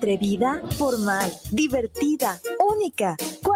Atrevida, formal, divertida, única.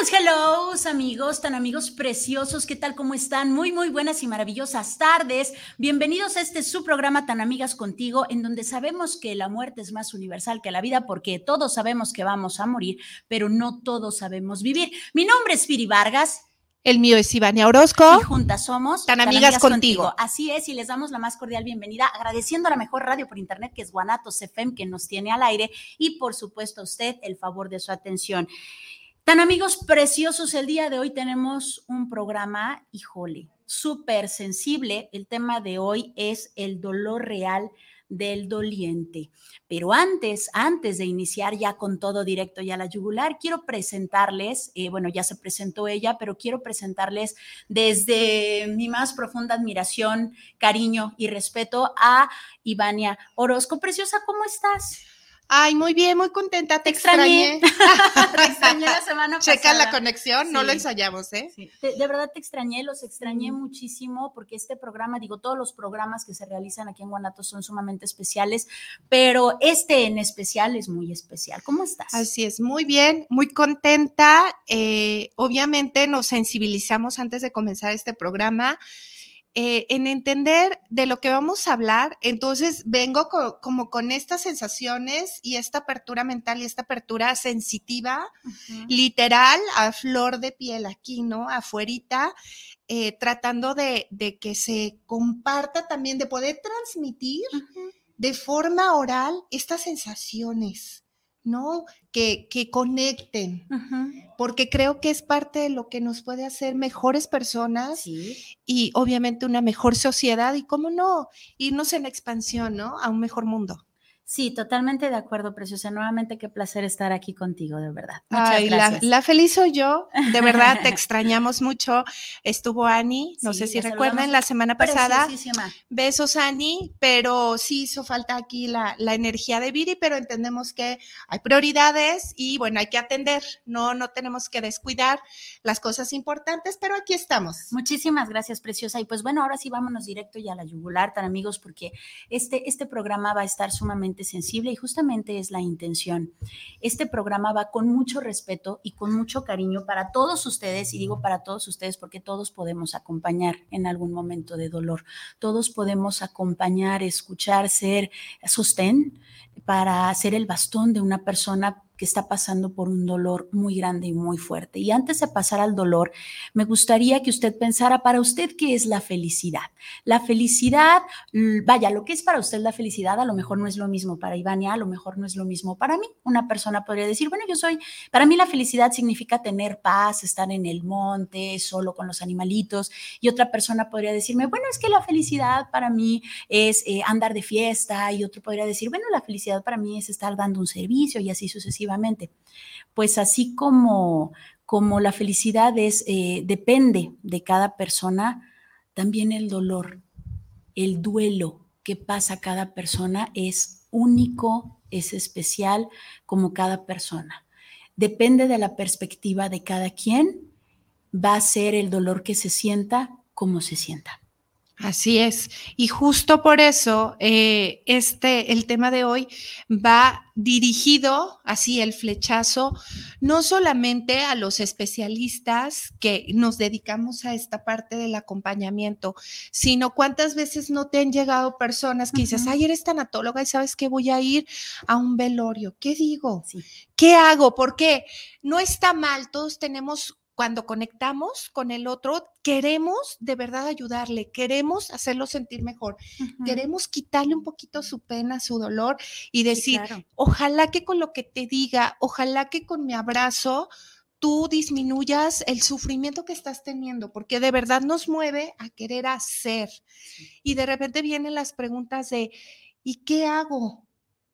Hello, hello, amigos, tan amigos preciosos, ¿qué tal? ¿Cómo están? Muy, muy buenas y maravillosas tardes. Bienvenidos a este su programa Tan Amigas Contigo, en donde sabemos que la muerte es más universal que la vida, porque todos sabemos que vamos a morir, pero no todos sabemos vivir. Mi nombre es Firi Vargas. El mío es Ivania Orozco. Y juntas somos Tan, amigas, contigo. Así es, y les damos la más cordial bienvenida, agradeciendo a la mejor radio por internet, que es Guanatos FM, que nos tiene al aire, y por supuesto a usted el favor de su atención. Tan amigos preciosos, el día de hoy tenemos un programa, híjole, súper sensible. El tema de hoy es el dolor real del doliente. Pero antes, antes de iniciar ya con todo directo y a la yugular, quiero presentarles, eh, bueno, ya se presentó ella, pero quiero presentarles desde mi más profunda admiración, cariño y respeto a Ivania Orozco. Preciosa, ¿cómo estás? Ay, muy bien, muy contenta. Te, extrañé. te extrañé la semana pasada. Checa la conexión, no lo ensayamos, ¿eh? Sí. De, verdad te extrañé, los extrañé muchísimo porque este programa, digo, todos los programas que se realizan aquí en Guanatos son sumamente especiales, pero este en especial es muy especial. ¿Cómo estás? Así es, muy bien, muy contenta. Eh, obviamente nos sensibilizamos antes de comenzar este programa. Eh, en entender de lo que vamos a hablar, entonces vengo como con estas sensaciones y esta apertura mental y esta apertura sensitiva, literal, a flor de piel aquí, ¿no? Afuerita, eh, tratando de, que se comparta también, de poder transmitir de forma oral estas sensaciones. ¿No? Que, que conecten, porque creo que es parte de lo que nos puede hacer mejores personas y obviamente una mejor sociedad y, cómo no, irnos en expansión, ¿no? A un mejor mundo. Sí, totalmente de acuerdo, Preciosa. Nuevamente, qué placer estar aquí contigo, de verdad. Muchas Ay, gracias. La, feliz soy yo, de verdad, te extrañamos mucho. Estuvo Ani, no sé si recuerdan, la semana pasada. Besos, Ani, pero sí hizo falta aquí la, la, energía de Viri, pero entendemos que hay prioridades y bueno, hay que atender, no, no tenemos que descuidar las cosas importantes, pero aquí estamos. Muchísimas gracias, Preciosa. Y pues bueno, ahora sí vámonos directo ya a la yugular, tan amigos, porque este, este programa va a estar sumamente sensible y justamente es la intención. Este programa va con mucho respeto y con mucho cariño para todos ustedes, y digo para todos ustedes porque todos podemos acompañar en algún momento de dolor, todos podemos acompañar, escuchar, ser sostén para ser el bastón de una persona que está pasando por un dolor muy grande y muy fuerte. Y antes de pasar al dolor, me gustaría que usted pensara para usted qué es la felicidad. La felicidad, vaya, lo que es para usted la felicidad a lo mejor no es lo mismo para Ivania, a lo mejor no es lo mismo para mí. Una persona podría decir, bueno, yo soy, para mí la felicidad significa tener paz, estar en el monte, solo con los animalitos. Y otra persona podría decirme, bueno, es que la felicidad para mí es eh, andar de fiesta. Y otro podría decir, bueno, la felicidad para mí es estar dando un servicio y así sucesivamente pues así como como la felicidad es, eh, depende de cada persona, también el dolor, el duelo que pasa cada persona es único, es especial como cada persona. Depende de la perspectiva de cada quien, va a ser el dolor que se sienta como se sienta. Así es. Y justo por eso, eh, este, el tema de hoy va dirigido, así el flechazo, no solamente a los especialistas que nos dedicamos a esta parte del acompañamiento, sino cuántas veces no te han llegado personas que dices, ay, eres tanatóloga y sabes que voy a ir a un velorio. ¿Qué digo? ¿Qué hago? Porque no está mal, todos tenemos cuando conectamos con el otro, queremos de verdad ayudarle, queremos hacerlo sentir mejor, queremos quitarle un poquito su pena, su dolor y decir, ojalá que con lo que te diga, ojalá que con mi abrazo tú disminuyas el sufrimiento que estás teniendo, porque de verdad nos mueve a querer hacer. Y de repente vienen las preguntas de, ¿y qué hago?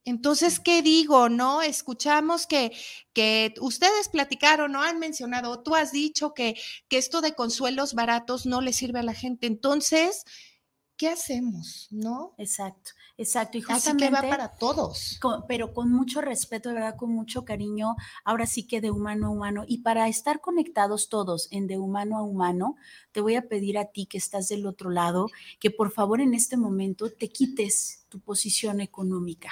Entonces, ¿qué digo? ¿No? Escuchamos que, que ustedes platicaron, ¿no? Han mencionado, tú has dicho que, que esto de consuelos baratos no le sirve a la gente. Entonces, ¿qué hacemos? ¿No? Exacto, exacto. Y justamente, Así que va para todos. pero con mucho respeto, de verdad, con mucho cariño, ahora sí que de humano a humano. Y para estar conectados todos en de humano a humano, te voy a pedir a ti que estás del otro lado, que por favor en este momento te quites posición económica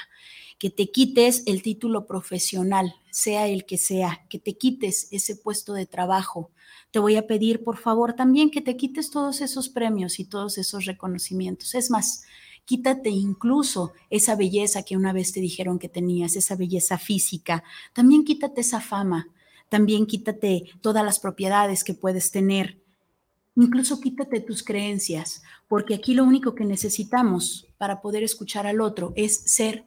que te quites el título profesional, sea el que sea, que te quites ese puesto de trabajo. Te voy a pedir, por favor, también que te quites todos esos premios y todos esos reconocimientos. Es más, quítate incluso esa belleza que una vez te dijeron que tenías, esa belleza física. También quítate esa fama. También quítate todas las propiedades que puedes tener. Incluso quítate tus creencias, porque aquí lo único que necesitamos para poder escuchar al otro es ser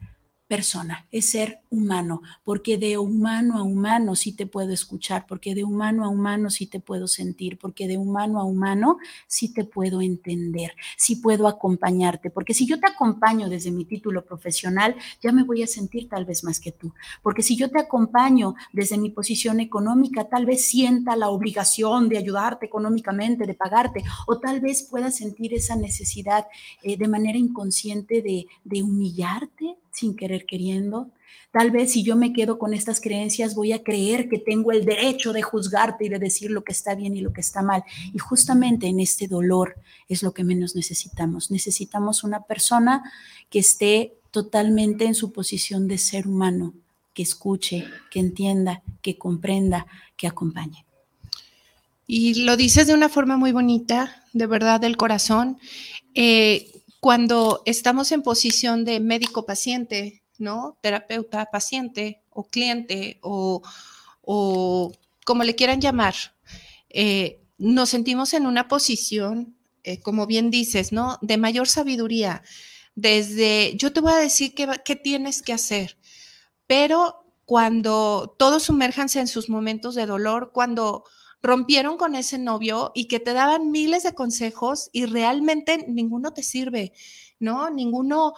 persona, es ser humano, porque de humano a humano sí te puedo escuchar, porque de humano a humano sí te puedo sentir, porque de humano a humano sí te puedo entender, sí puedo acompañarte, porque si yo te acompaño desde mi título profesional, ya me voy a sentir tal vez más que tú, porque si yo te acompaño desde mi posición económica, tal vez sienta la obligación de ayudarte económicamente, de pagarte, o tal vez pueda sentir esa necesidad eh, de manera inconsciente de, de humillarte, sin querer queriendo. Tal vez si yo me quedo con estas creencias voy a creer que tengo el derecho de juzgarte y de decir lo que está bien y lo que está mal. Y justamente en este dolor es lo que menos necesitamos. Necesitamos una persona que esté totalmente en su posición de ser humano, que escuche, que entienda, que comprenda, que acompañe. Y lo dices de una forma muy bonita, de verdad, del corazón. Eh, cuando estamos en posición de médico-paciente, ¿no? Terapeuta-paciente o cliente o, como le quieran llamar, eh, nos sentimos en una posición, eh, como bien dices, ¿no? De mayor sabiduría. Desde, yo te voy a decir qué, qué tienes que hacer, pero cuando todos sumérjanse en sus momentos de dolor, cuando rompieron con ese novio y que te daban miles de consejos y realmente ninguno te sirve, ¿no? Ninguno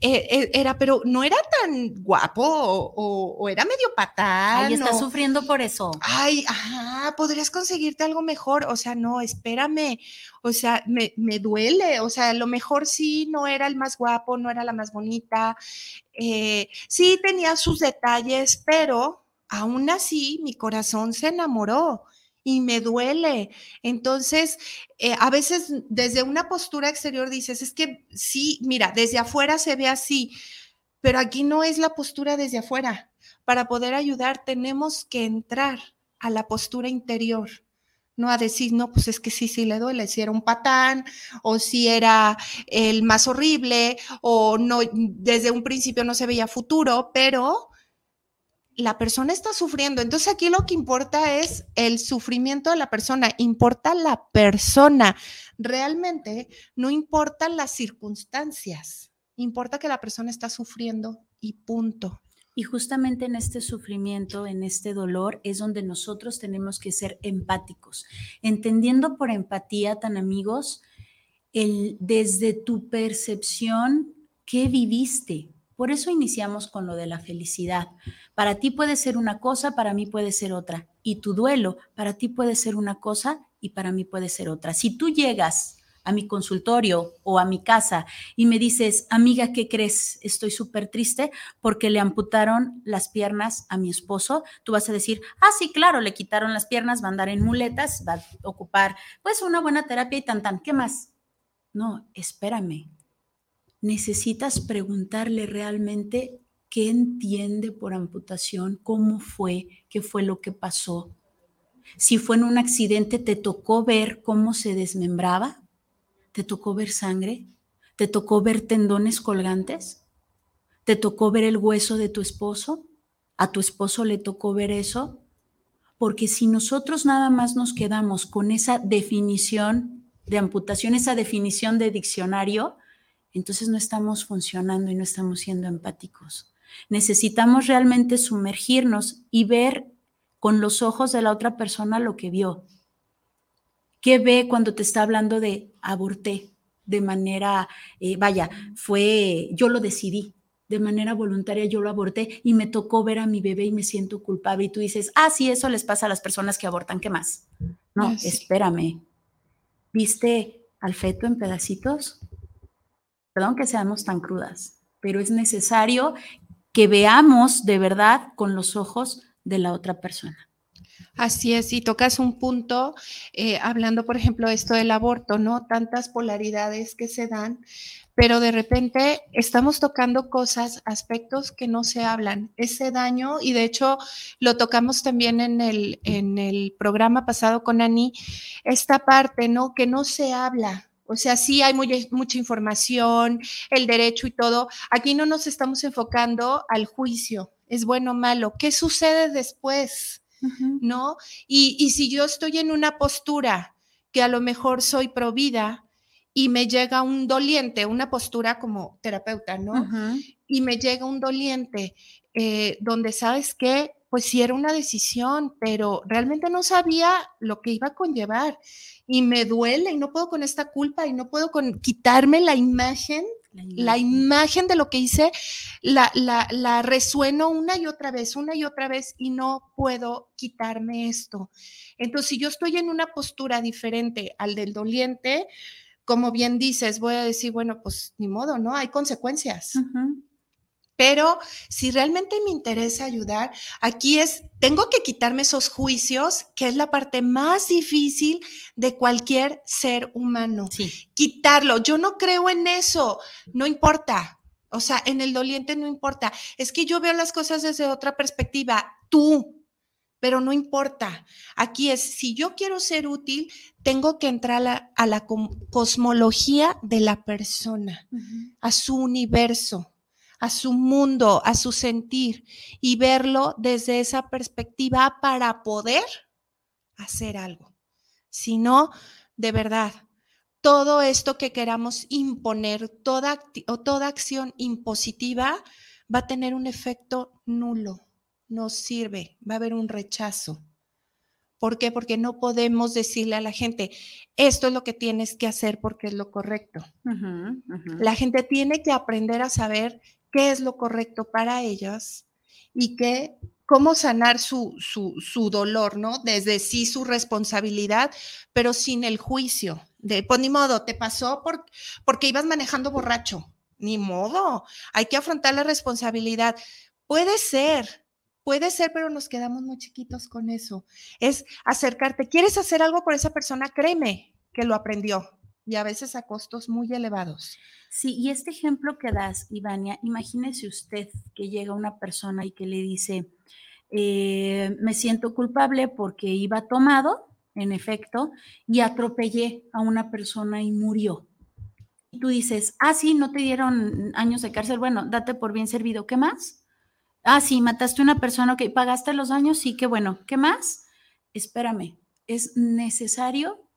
eh, eh, era, pero no era tan guapo o, era medio patán. Ay, estás sufriendo por eso. Ay, ajá, podrías conseguirte algo mejor. O sea, no, espérame. O sea, me, duele. O sea, a lo mejor sí no era el más guapo, no era la más bonita. Eh, sí tenía sus detalles, pero aún así mi corazón se enamoró y me duele. Entonces, eh, a veces desde una postura exterior dices, es que sí, mira, desde afuera se ve así, pero aquí no es la postura desde afuera. Para poder ayudar tenemos que entrar a la postura interior, no a decir, no, pues es que sí, sí le duele, si era un patán o si era el más horrible o no, desde un principio no se veía futuro, pero la persona está sufriendo. Entonces aquí lo que importa es el sufrimiento de la persona, importa la persona. Realmente no importan las circunstancias, importa que la persona está sufriendo y punto. Y justamente en este sufrimiento, en este dolor, es donde nosotros tenemos que ser empáticos, entendiendo por empatía, tan amigos, el desde tu percepción, ¿qué viviste? Por eso iniciamos con lo de la felicidad. Para ti puede ser una cosa, para mí puede ser otra. Y tu duelo, para ti puede ser una cosa y para mí puede ser otra. Si tú llegas a mi consultorio o a mi casa y me dices, amiga, ¿qué crees? Estoy súper triste porque le amputaron las piernas a mi esposo. Tú vas a decir, ah, sí, claro, le quitaron las piernas, va a andar en muletas, va a ocupar pues una buena terapia y tan tan. ¿Qué más? No, espérame. Necesitas preguntarle realmente qué entiende por amputación, cómo fue, qué fue lo que pasó. Si fue en un accidente, ¿te tocó ver cómo se desmembraba? ¿Te tocó ver sangre? ¿Te tocó ver tendones colgantes? ¿Te tocó ver el hueso de tu esposo? ¿A tu esposo le tocó ver eso? Porque si nosotros nada más nos quedamos con esa definición de amputación, esa definición de diccionario, entonces no estamos funcionando y no estamos siendo empáticos. Necesitamos realmente sumergirnos y ver con los ojos de la otra persona lo que vio. ¿Qué ve cuando te está hablando de aborté? De manera, eh, vaya, fue, yo lo decidí, de manera voluntaria yo lo aborté y me tocó ver a mi bebé y me siento culpable. Y tú dices, ah, sí, eso les pasa a las personas que abortan, ¿qué más? No, espérame. ¿Viste al feto en pedacitos? Perdón que seamos tan crudas, pero es necesario que veamos de verdad con los ojos de la otra persona. Así es, y tocas un punto, eh, hablando, por ejemplo, esto del aborto, ¿no? Tantas polaridades que se dan, pero de repente estamos tocando cosas, aspectos que no se hablan. Ese daño, y de hecho lo tocamos también en el, en el programa pasado con Ani, esta parte, ¿no? Que no se habla, o sea, sí hay mucha información, el derecho y todo. Aquí no nos estamos enfocando al juicio, es bueno o malo. ¿Qué sucede después? ¿no? Y, si yo estoy en una postura que a lo mejor soy provida y me llega un doliente, una postura como terapeuta, ¿no? Y me llega un doliente eh, donde sabes que, pues sí era una decisión, pero realmente no sabía lo que iba a conllevar y me duele y no puedo con esta culpa y no puedo con quitarme la imagen la imagen de lo que hice la, la, resueno una y otra vez, una y otra vez y no puedo quitarme esto. Entonces, si yo estoy en una postura diferente al del doliente, como bien dices, voy a decir, bueno, pues ni modo, ¿no? Hay consecuencias. Pero si realmente me interesa ayudar, aquí es, tengo que quitarme esos juicios, que es la parte más difícil de cualquier ser humano. Quitarlo. Yo no creo en eso, no importa. O sea, en el doliente no importa. Es que yo veo las cosas desde otra perspectiva. Tú, pero no importa. Aquí es, si yo quiero ser útil, tengo que entrar a la, cosmología de la persona, a su universo a su mundo, a su sentir y verlo desde esa perspectiva para poder hacer algo. Si no, de verdad, todo esto que queramos imponer, toda, o toda acción impositiva va a tener un efecto nulo, no sirve, va a haber un rechazo. ¿Por qué? Porque no podemos decirle a la gente, esto es lo que tienes que hacer porque es lo correcto. La gente tiene que aprender a saber qué es lo correcto para ellas y qué, cómo sanar su, su, dolor, ¿no? Desde sí su responsabilidad, pero sin el juicio. De, pues ni modo, te pasó por, porque ibas manejando borracho. Ni modo, hay que afrontar la responsabilidad. Puede ser, puede ser, pero nos quedamos muy chiquitos con eso. Es acercarte. ¿Quieres hacer algo por esa persona? Créeme que lo aprendió y a veces a costos muy elevados. Sí, y este ejemplo que das, Ivania, imagínese usted que llega una persona y que le dice, eh, me siento culpable porque iba tomado, en efecto, y atropellé a una persona y murió. Y tú dices, ah, sí, no te dieron años de cárcel, bueno, date por bien servido, ¿qué más? Ah, sí, mataste a una persona, ok, pagaste los años, sí, qué bueno, ¿qué más? Espérame, es necesario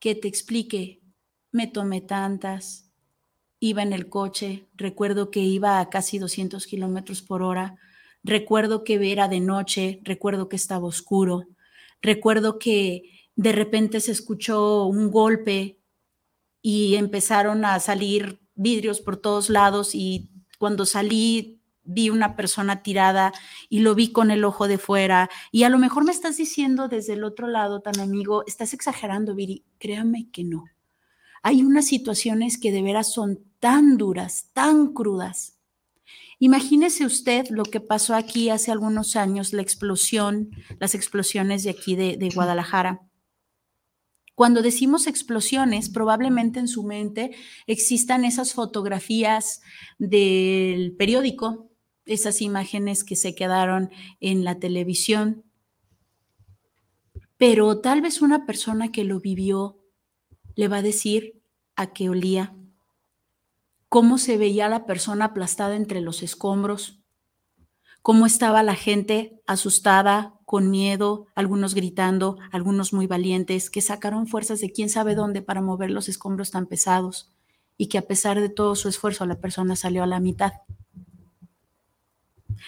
que te explique, me tomé tantas, iba en el coche, recuerdo que iba a casi 200 kilómetros por hora, recuerdo que era de noche, recuerdo que estaba oscuro, recuerdo que de repente se escuchó un golpe y empezaron a salir vidrios por todos lados y cuando salí vi una persona tirada y lo vi con el ojo de fuera y a lo mejor me estás diciendo desde el otro lado tan amigo, estás exagerando, Viri, créame que no. Hay unas situaciones que de veras son tan duras, tan crudas. Imagínese usted lo que pasó aquí hace algunos años, la explosión, las explosiones de aquí de, de Guadalajara. Cuando decimos explosiones, probablemente en su mente existan esas fotografías del periódico, esas imágenes que se quedaron en la televisión, pero tal vez una persona que lo vivió le va a decir a qué olía, cómo se veía la persona aplastada entre los escombros, cómo estaba la gente asustada, con miedo, algunos gritando, algunos muy valientes, que sacaron fuerzas de quién sabe dónde para mover los escombros tan pesados y que a pesar de todo su esfuerzo la persona salió a la mitad.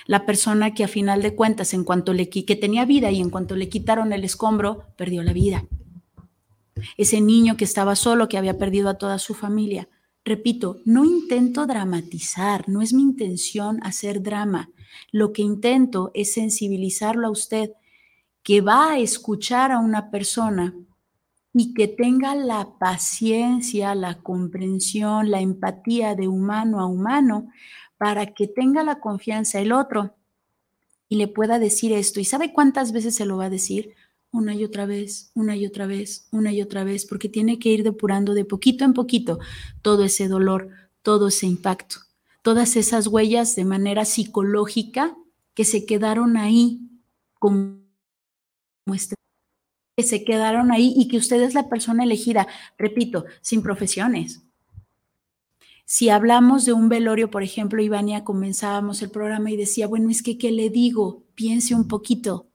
La persona que a final de cuentas, en cuanto le que tenía vida y en cuanto le quitaron el escombro, perdió la vida. Ese niño que estaba solo, que había perdido a toda su familia. Repito, no intento dramatizar, no es mi intención hacer drama. Lo que intento es sensibilizarlo a usted que va a escuchar a una persona y que tenga la paciencia, la comprensión, la empatía de humano a humano para que tenga la confianza el otro y le pueda decir esto. ¿Y sabe cuántas veces se lo va a decir? Una y otra vez, una y otra vez, una y otra vez, porque tiene que ir depurando de poquito en poquito todo ese dolor, todo ese impacto todas esas huellas de manera psicológica que se quedaron ahí como este, que se quedaron ahí y que usted es la persona elegida, repito, sin profesiones. Si hablamos de un velorio, por ejemplo, Ivania, comenzábamos el programa y decía, bueno, es que, ¿qué le digo? Piense un poquito.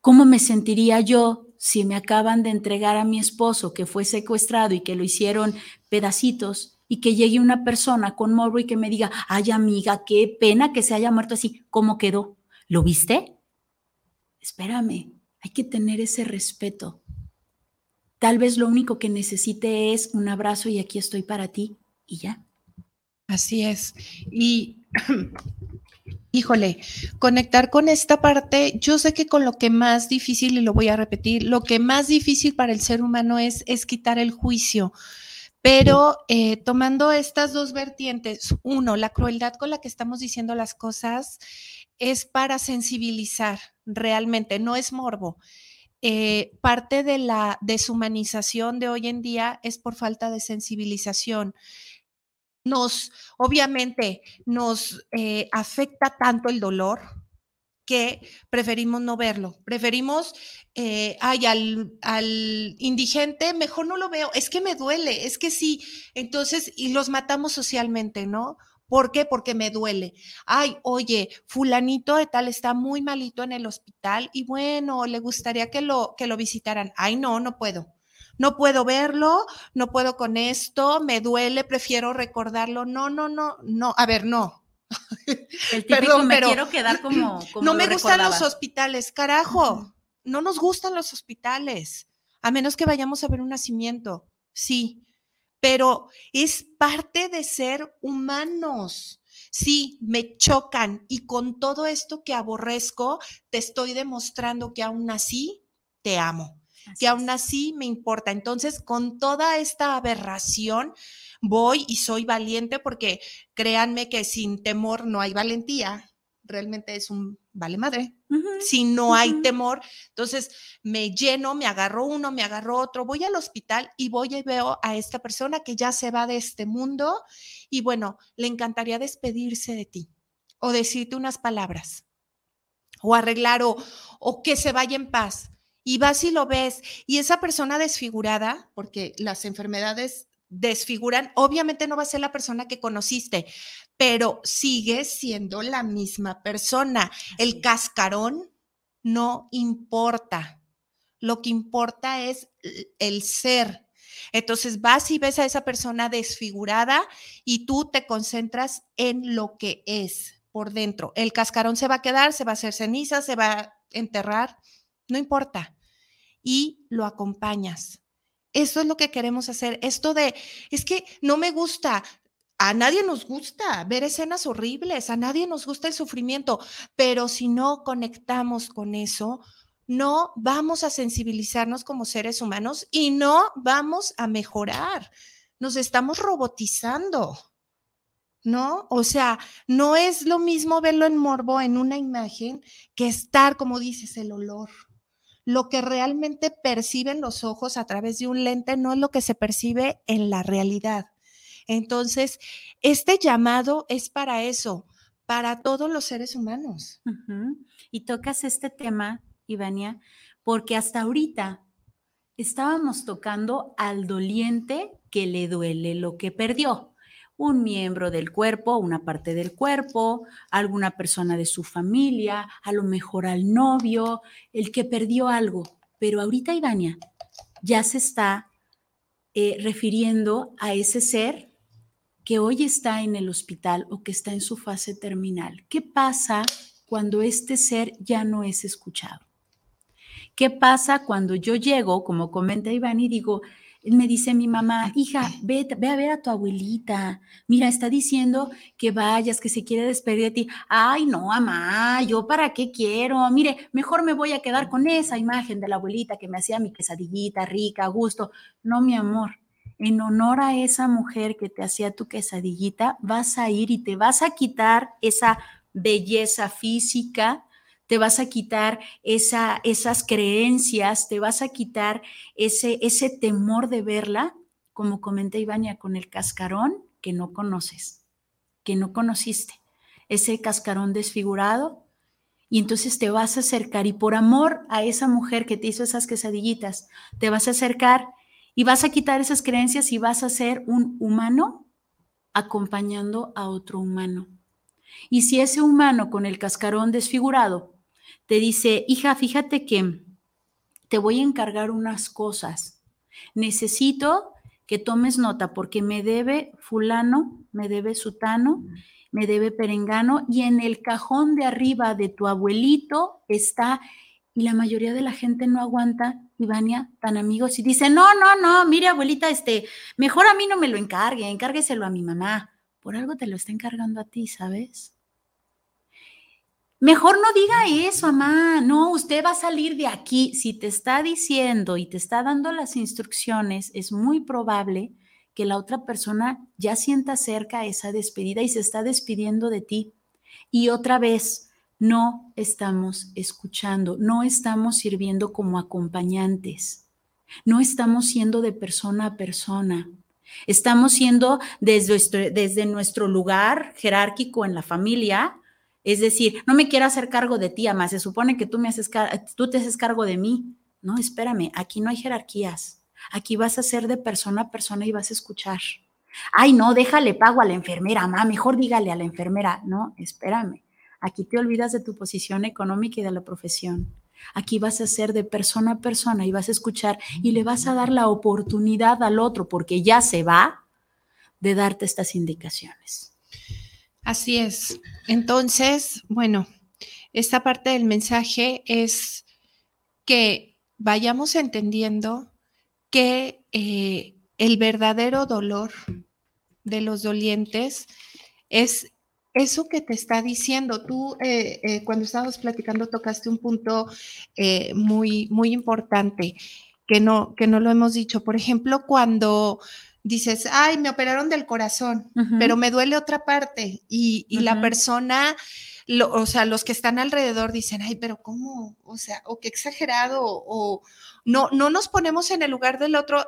¿Cómo me sentiría yo si me acaban de entregar a mi esposo que fue secuestrado y que lo hicieron pedacitos y que llegue una persona con morbo y que me diga, ay amiga, qué pena que se haya muerto así, ¿cómo quedó? ¿Lo viste? Espérame, hay que tener ese respeto. Tal vez lo único que necesite es un abrazo y aquí estoy para ti y ya. Así es. Y híjole, conectar con esta parte, yo sé que con lo que más difícil, y lo voy a repetir, lo que más difícil para el ser humano es, es quitar el juicio. Pero eh, tomando estas dos vertientes, uno, la crueldad con la que estamos diciendo las cosas es para sensibilizar realmente, no es morbo. Eh, parte de la deshumanización de hoy en día es por falta de sensibilización. Nos, obviamente, nos eh, afecta tanto el dolor, que preferimos no verlo. Preferimos, eh, ay, al, al, indigente, mejor no lo veo, es que me duele, es que sí. Entonces, y los matamos socialmente, ¿no? ¿Por qué? Porque me duele. Ay, oye, fulanito de tal está muy malito en el hospital y bueno, le gustaría que lo, que lo visitaran. Ay, no, no puedo. No puedo verlo, no puedo con esto, me duele, prefiero recordarlo. No, no, no, no. A ver, no, el típico me quiero quedar como. no me gustan los hospitales, carajo. No nos gustan los hospitales, a menos que vayamos a ver un nacimiento, sí, pero es parte de ser humanos. Sí, me chocan y con todo esto que aborrezco, te estoy demostrando que aún así te amo, que aún así me importa. Entonces, con toda esta aberración, voy y soy valiente porque créanme que sin temor no hay valentía. Realmente es un vale madre. si no hay temor, entonces me lleno, me agarro uno, me agarro otro, voy al hospital y voy y veo a esta persona que ya se va de este mundo y bueno, le encantaría despedirse de ti o decirte unas palabras o arreglar o, o que se vaya en paz. Y vas y lo ves. Y esa persona desfigurada, porque las enfermedades desfiguran, obviamente no va a ser la persona que conociste, pero sigue siendo la misma persona. El cascarón no importa. Lo que importa es el ser. Entonces vas y ves a esa persona desfigurada y tú te concentras en lo que es por dentro. El cascarón se va a quedar, se va a hacer ceniza, se va a enterrar, no importa. Y lo acompañas eso es lo que queremos hacer. Esto de, es que no me gusta. a nadie nos gusta ver escenas horribles, a nadie nos gusta el sufrimiento, pero si no conectamos con eso, no vamos a sensibilizarnos como seres humanos y no vamos a mejorar. Nos estamos robotizando. ¿no? O sea, no es lo mismo verlo en morbo en una imagen que estar, como dices, el olor. Lo que realmente perciben los ojos a través de un lente no es lo que se percibe en la realidad. Entonces, este llamado es para eso, para todos los seres humanos. Y tocas este tema, Ivania, porque hasta ahorita estábamos tocando al doliente que le duele lo que perdió un miembro del cuerpo, una parte del cuerpo, alguna persona de su familia, a lo mejor al novio, el que perdió algo. Pero ahorita Ivania ya se está eh, refiriendo a ese ser que hoy está en el hospital o que está en su fase terminal. ¿Qué pasa cuando este ser ya no es escuchado? ¿Qué pasa cuando yo llego, como comenta Iván, y digo, me dice mi mamá, hija, ve, ve a ver a tu abuelita. Mira, está diciendo que vayas, que se quiere despedir de ti. Ay, no, mamá, yo para qué quiero. Mire, mejor me voy a quedar con esa imagen de la abuelita que me hacía mi quesadillita rica, a gusto. No, mi amor, en honor a esa mujer que te hacía tu quesadillita, vas a ir y te vas a quitar esa belleza física, te vas a quitar esa, esas creencias, te vas a quitar ese, ese temor de verla, como comenta Ivania, con el cascarón que no conoces, que no conociste, ese cascarón desfigurado, y entonces te vas a acercar y por amor a esa mujer que te hizo esas quesadillitas, te vas a acercar y vas a quitar esas creencias y vas a ser un humano acompañando a otro humano. Y si ese humano con el cascarón desfigurado te dice, hija, fíjate que te voy a encargar unas cosas. Necesito que tomes nota porque me debe fulano, me debe sutano, me debe perengano y en el cajón de arriba de tu abuelito está y la mayoría de la gente no aguanta, Ivania, tan amigos y dice, no, no, no, mire abuelita, este, mejor a mí no me lo encargue, encárgueselo a mi mamá. Por algo te lo está encargando a ti, ¿sabes? Mejor no diga eso, mamá. No, usted va a salir de aquí. Si te está diciendo y te está dando las instrucciones, es muy probable que la otra persona ya sienta cerca esa despedida y se está despidiendo de ti. Y otra vez, no estamos escuchando, no estamos sirviendo como acompañantes, no estamos siendo de persona a persona. Estamos siendo desde, desde nuestro lugar jerárquico en la familia, es decir, no me quiero hacer cargo de ti, ama, se supone que tú, me haces tú te haces cargo de mí. No, espérame, aquí no hay jerarquías. Aquí vas a ser de persona a persona y vas a escuchar. Ay, no, déjale pago a la enfermera, mamá, mejor dígale a la enfermera. No, espérame. Aquí te olvidas de tu posición económica y de la profesión. Aquí vas a ser de persona a persona y vas a escuchar y le vas a dar la oportunidad al otro porque ya se va de darte estas indicaciones. Así es. Entonces, bueno, esta parte del mensaje es que vayamos entendiendo que eh, el verdadero dolor de los dolientes es eso que te está diciendo. Tú, eh, eh, cuando estábamos platicando, tocaste un punto muy, muy importante que no, que no lo hemos dicho. Por ejemplo, cuando dices, ay, me operaron del corazón, pero me duele otra parte y, la persona, o sea, los que están alrededor dicen, ay, pero ¿cómo? O sea, o qué exagerado, o no, no nos ponemos en el lugar del otro.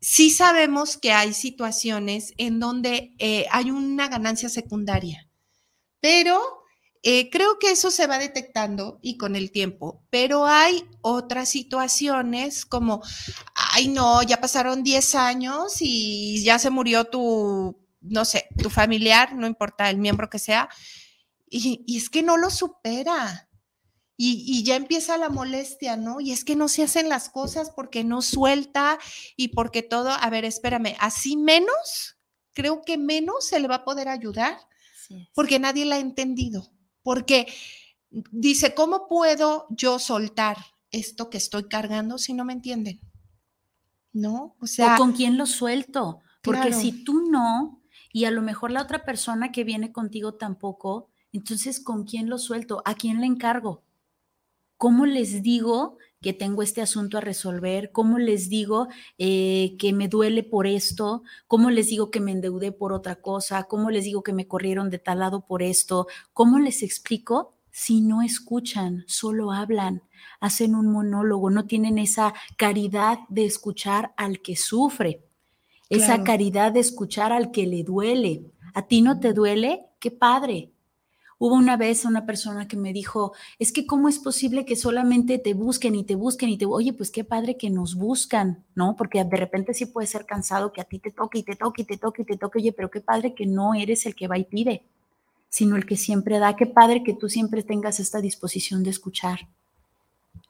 Sí sabemos que hay situaciones en donde eh, hay una ganancia secundaria, pero eh, creo que eso se va detectando y con el tiempo, pero hay otras situaciones como, ay no, ya pasaron 10 años y ya se murió tu, no sé, tu familiar, no importa el miembro que sea, y, es que no lo supera. Y, y, ya empieza la molestia, ¿no? Y es que no se hacen las cosas porque no suelta y porque todo, a ver, espérame, así menos, creo que menos se le va a poder ayudar porque nadie la ha entendido porque dice, ¿cómo puedo yo soltar esto que estoy cargando si no me entienden? ¿No? O sea, con quién lo suelto? Porque si tú no, y a lo mejor la otra persona que viene contigo tampoco, entonces ¿con quién lo suelto? ¿A quién le encargo? ¿Cómo les digo que tengo este asunto a resolver? ¿Cómo les digo eh, que me duele por esto? ¿Cómo les digo que me endeudé por otra cosa? ¿Cómo les digo que me corrieron de tal lado por esto? ¿Cómo les explico si no escuchan, solo hablan, hacen un monólogo, no tienen esa caridad de escuchar al que sufre, esa caridad de escuchar al que le duele? ¿A ti no te duele? ¡Qué padre! Hubo una vez una persona que me dijo, es que cómo es posible que solamente te busquen y te busquen y te... Oye, pues qué padre que nos buscan, ¿no? Porque de repente sí puede ser cansado que a ti te toque y te toque y te toque y te toque. Oye, pero qué padre que no eres el que va y pide, sino el que siempre da. Qué padre que tú siempre tengas esta disposición de escuchar.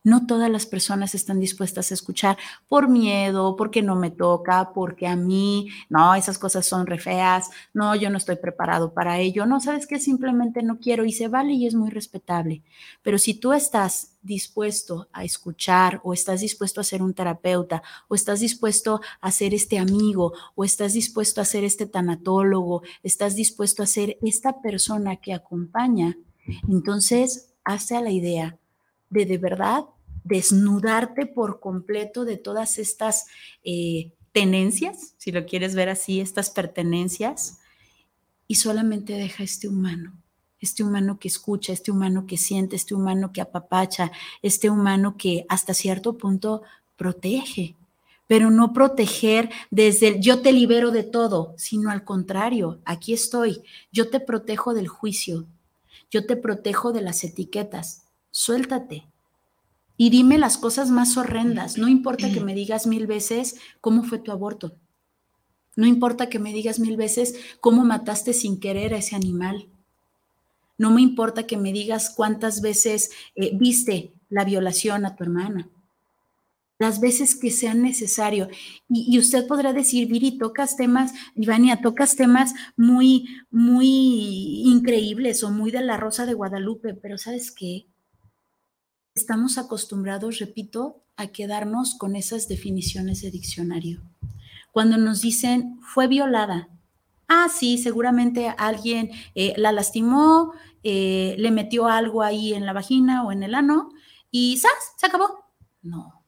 No todas las personas están dispuestas a escuchar por miedo, porque no me toca, porque a mí, no, esas cosas son re feas, no, yo no estoy preparado para ello, no, sabes que simplemente no quiero y se vale y es muy respetable. Pero si tú estás dispuesto a escuchar o estás dispuesto a ser un terapeuta o estás dispuesto a ser este amigo o estás dispuesto a ser este tanatólogo, estás dispuesto a ser esta persona que acompaña, entonces hazte a la idea de de verdad desnudarte por completo de todas estas eh, tenencias, si lo quieres ver así, estas pertenencias, y solamente deja este humano, este humano que escucha, este humano que siente, este humano que apapacha, este humano que hasta cierto punto protege, pero no proteger desde el yo te libero de todo, sino al contrario, aquí estoy, yo te protejo del juicio, yo te protejo de las etiquetas, suéltate, y dime las cosas más horrendas. No importa que me digas mil veces cómo fue tu aborto. No importa que me digas mil veces cómo mataste sin querer a ese animal. No me importa que me digas cuántas veces eh, viste la violación a tu hermana. Las veces que sean necesario. Y, usted podrá decir, Viri, tocas temas, Ivania, tocas temas muy, muy increíbles o muy de la Rosa de Guadalupe, pero ¿sabes qué? Estamos acostumbrados, repito, a quedarnos con esas definiciones de diccionario. Cuando nos dicen fue violada, ah, sí, seguramente alguien eh, la lastimó, eh, le metió algo ahí en la vagina o en el ano y ¡zas! Se acabó. No,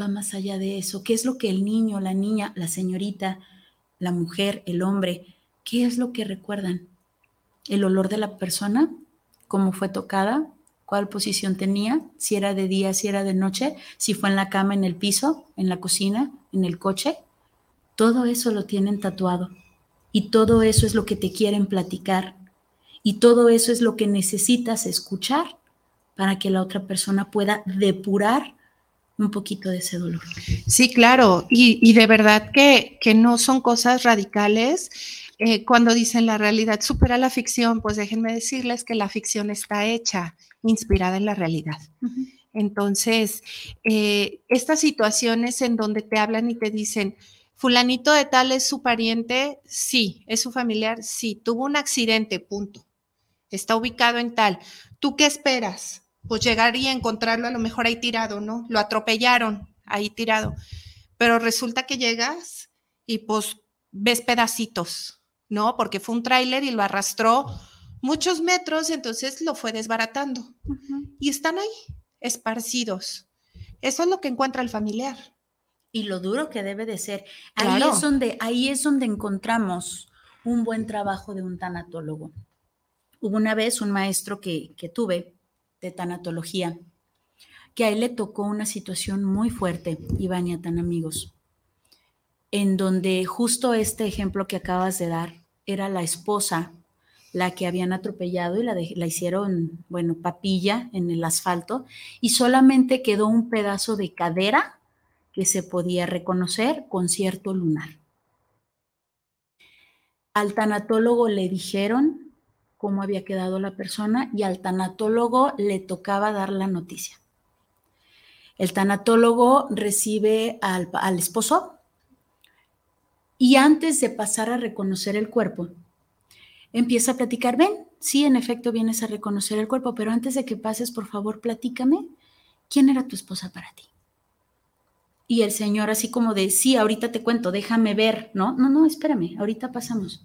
va más allá de eso. ¿Qué es lo que el niño, la niña, la señorita, la mujer, el hombre, qué es lo que recuerdan? ¿El olor de la persona? ¿Cómo fue tocada? Cuál posición tenía, si era de día, si era de noche, si fue en la cama, en el piso, en la cocina, en el coche. Todo eso lo tienen tatuado y todo eso es lo que te quieren platicar y todo eso es lo que necesitas escuchar para que la otra persona pueda depurar un poquito de ese dolor. Sí, claro, y, de verdad que, que no son cosas radicales eh, cuando dicen la realidad supera la ficción, pues déjenme decirles que la ficción está hecha, inspirada en la realidad. Entonces, eh, estas situaciones en donde te hablan y te dicen, fulanito de tal es su pariente, sí, es su familiar, sí, tuvo un accidente, punto. Está ubicado en tal. ¿Tú qué esperas? Pues llegar y encontrarlo a lo mejor ahí tirado, ¿no? Lo atropellaron ahí tirado. Pero resulta que llegas y pues ves pedacitos, ¿no? Porque fue un tráiler y lo arrastró muchos metros, entonces lo fue desbaratando. Y están ahí, esparcidos. Eso es lo que encuentra el familiar. Y lo duro que debe de ser. Ahí, es, donde, ahí es donde encontramos un buen trabajo de un tanatólogo. Hubo una vez un maestro que, que tuve de tanatología, que a él le tocó una situación muy fuerte, Ivania, tan amigos, en donde justo este ejemplo que acabas de dar, era la esposa la que habían atropellado y la, la hicieron, bueno, papilla en el asfalto y solamente quedó un pedazo de cadera que se podía reconocer con cierto lunar. Al tanatólogo le dijeron cómo había quedado la persona y al tanatólogo le tocaba dar la noticia. El tanatólogo recibe al, al esposo, y antes de pasar a reconocer el cuerpo, empieza a platicar, ven, sí, en efecto vienes a reconocer el cuerpo, pero antes de que pases, por favor, platícame, ¿quién era tu esposa para ti? Y el señor así como de, sí, ahorita te cuento, déjame ver, ¿no? No, no, espérame, ahorita pasamos.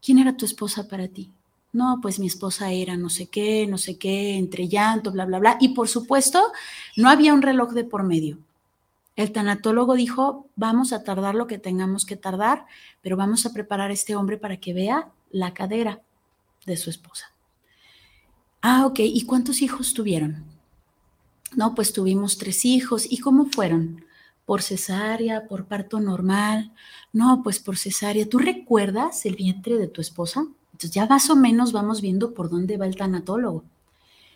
¿quién era tu esposa para ti? No, pues mi esposa era no sé qué, no sé qué, entre llanto, bla, bla, bla. Y por supuesto, no había un reloj de por medio. El tanatólogo dijo, vamos a tardar lo que tengamos que tardar, pero vamos a preparar a este hombre para que vea la cadera de su esposa. Ah, ok. ¿Y cuántos hijos tuvieron? No, pues tuvimos tres hijos. ¿Y cómo fueron? ¿Por cesárea? ¿Por parto normal? No, pues por cesárea. ¿Tú recuerdas el vientre de tu esposa? Entonces ya más o menos vamos viendo por dónde va el tanatólogo.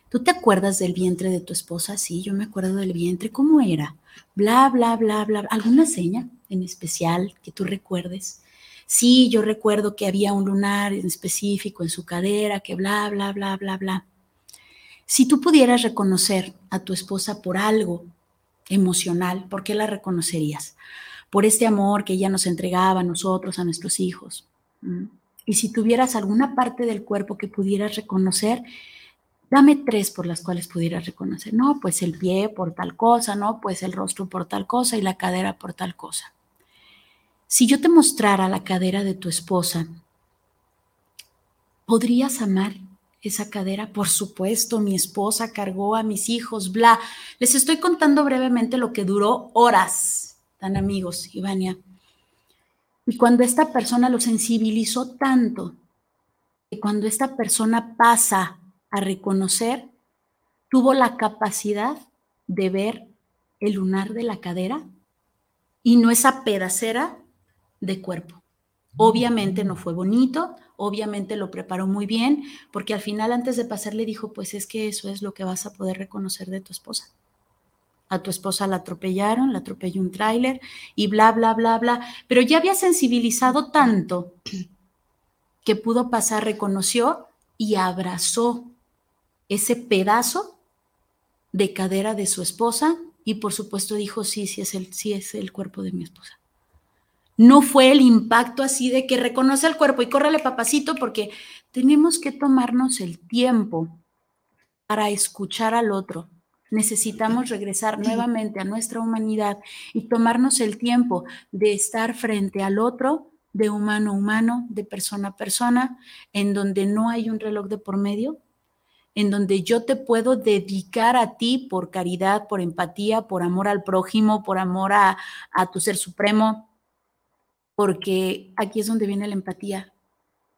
¿Tú te acuerdas del vientre de tu esposa? Sí, yo me acuerdo del vientre. ¿Cómo era? Bla, bla, bla, bla. ¿Alguna seña en especial que tú recuerdes? Sí, yo recuerdo que había un lunar en específico en su cadera, que bla, bla, bla, bla, bla. Si tú pudieras reconocer a tu esposa por algo emocional, ¿por qué la reconocerías? Por este amor que ella nos entregaba a nosotros, a nuestros hijos. Y si tuvieras alguna parte del cuerpo que pudieras reconocer, dame tres por las cuales pudieras reconocer. No, pues el pie por tal cosa, no, pues el rostro por tal cosa y la cadera por tal cosa. Si yo te mostrara la cadera de tu esposa, ¿podrías amar esa cadera? Por supuesto, mi esposa cargó a mis hijos, bla. Les estoy contando brevemente lo que duró horas, tan amigos, Ivania. Y cuando esta persona lo sensibilizó tanto, que cuando esta persona pasa a reconocer, tuvo la capacidad de ver el lunar de la cadera y no esa pedacera de cuerpo. Obviamente no fue bonito, obviamente lo preparó muy bien, porque al final antes de pasar le dijo, pues es que eso es lo que vas a poder reconocer de tu esposa a tu esposa la atropellaron, la atropelló un tráiler y bla, bla, bla, bla. Pero ya había sensibilizado tanto que pudo pasar, reconoció y abrazó ese pedazo de cadera de su esposa y por supuesto dijo, sí, sí es el, sí es el cuerpo de mi esposa. No fue el impacto así de que reconoce el cuerpo y córrele papacito porque tenemos que tomarnos el tiempo para escuchar al otro necesitamos regresar nuevamente a nuestra humanidad y tomarnos el tiempo de estar frente al otro, de humano a humano, de persona a persona, en donde no hay un reloj de por medio, en donde yo te puedo dedicar a ti por caridad, por empatía, por amor al prójimo, por amor a, tu ser supremo, porque aquí es donde viene la empatía.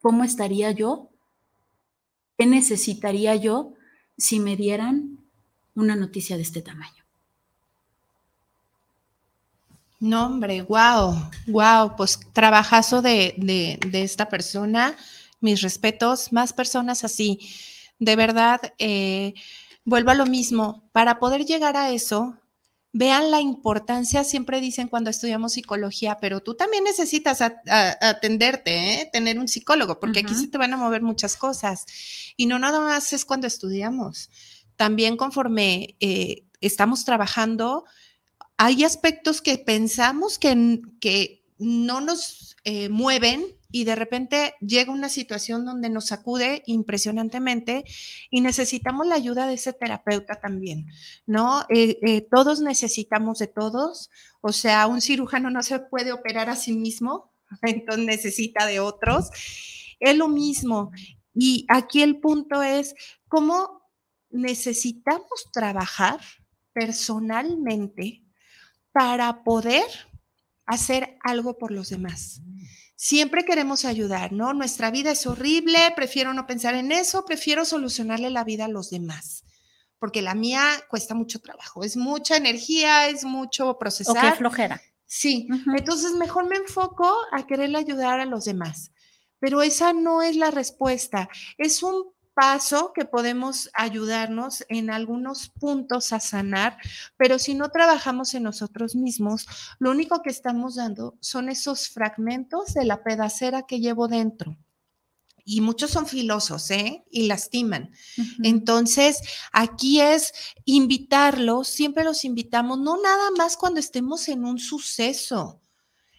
¿Cómo estaría yo? ¿Qué necesitaría yo si me dieran una noticia de este tamaño. No, hombre, wow, wow, pues trabajazo de, de, esta persona, mis respetos, más personas así. De verdad, eh, vuelvo a lo mismo, para poder llegar a eso, vean la importancia, siempre dicen cuando estudiamos psicología, pero tú también necesitas atenderte, ¿eh? tener un psicólogo, porque aquí se te van a mover muchas cosas. Y no nada más es cuando estudiamos también conforme eh, estamos trabajando, hay aspectos que pensamos que, que no nos eh, mueven y de repente llega una situación donde nos sacude impresionantemente y necesitamos la ayuda de ese terapeuta también, ¿no? Eh, todos necesitamos de todos, o sea, un cirujano no se puede operar a sí mismo, entonces necesita de otros. Es lo mismo. Y aquí el punto es cómo necesitamos trabajar personalmente para poder hacer algo por los demás. Siempre queremos ayudar, ¿no? Nuestra vida es horrible, prefiero no pensar en eso, prefiero solucionarle la vida a los demás, porque la mía cuesta mucho trabajo, es mucha energía, es mucho procesar. O flojera. Sí, entonces mejor me enfoco a quererle ayudar a los demás. Pero esa no es la respuesta, es un paso que podemos ayudarnos en algunos puntos a sanar, pero si no trabajamos en nosotros mismos, lo único que estamos dando son esos fragmentos de la pedacera que llevo dentro. Y muchos son filosos, ¿eh? Y lastiman. Entonces, aquí es invitarlos, siempre los invitamos, no nada más cuando estemos en un suceso,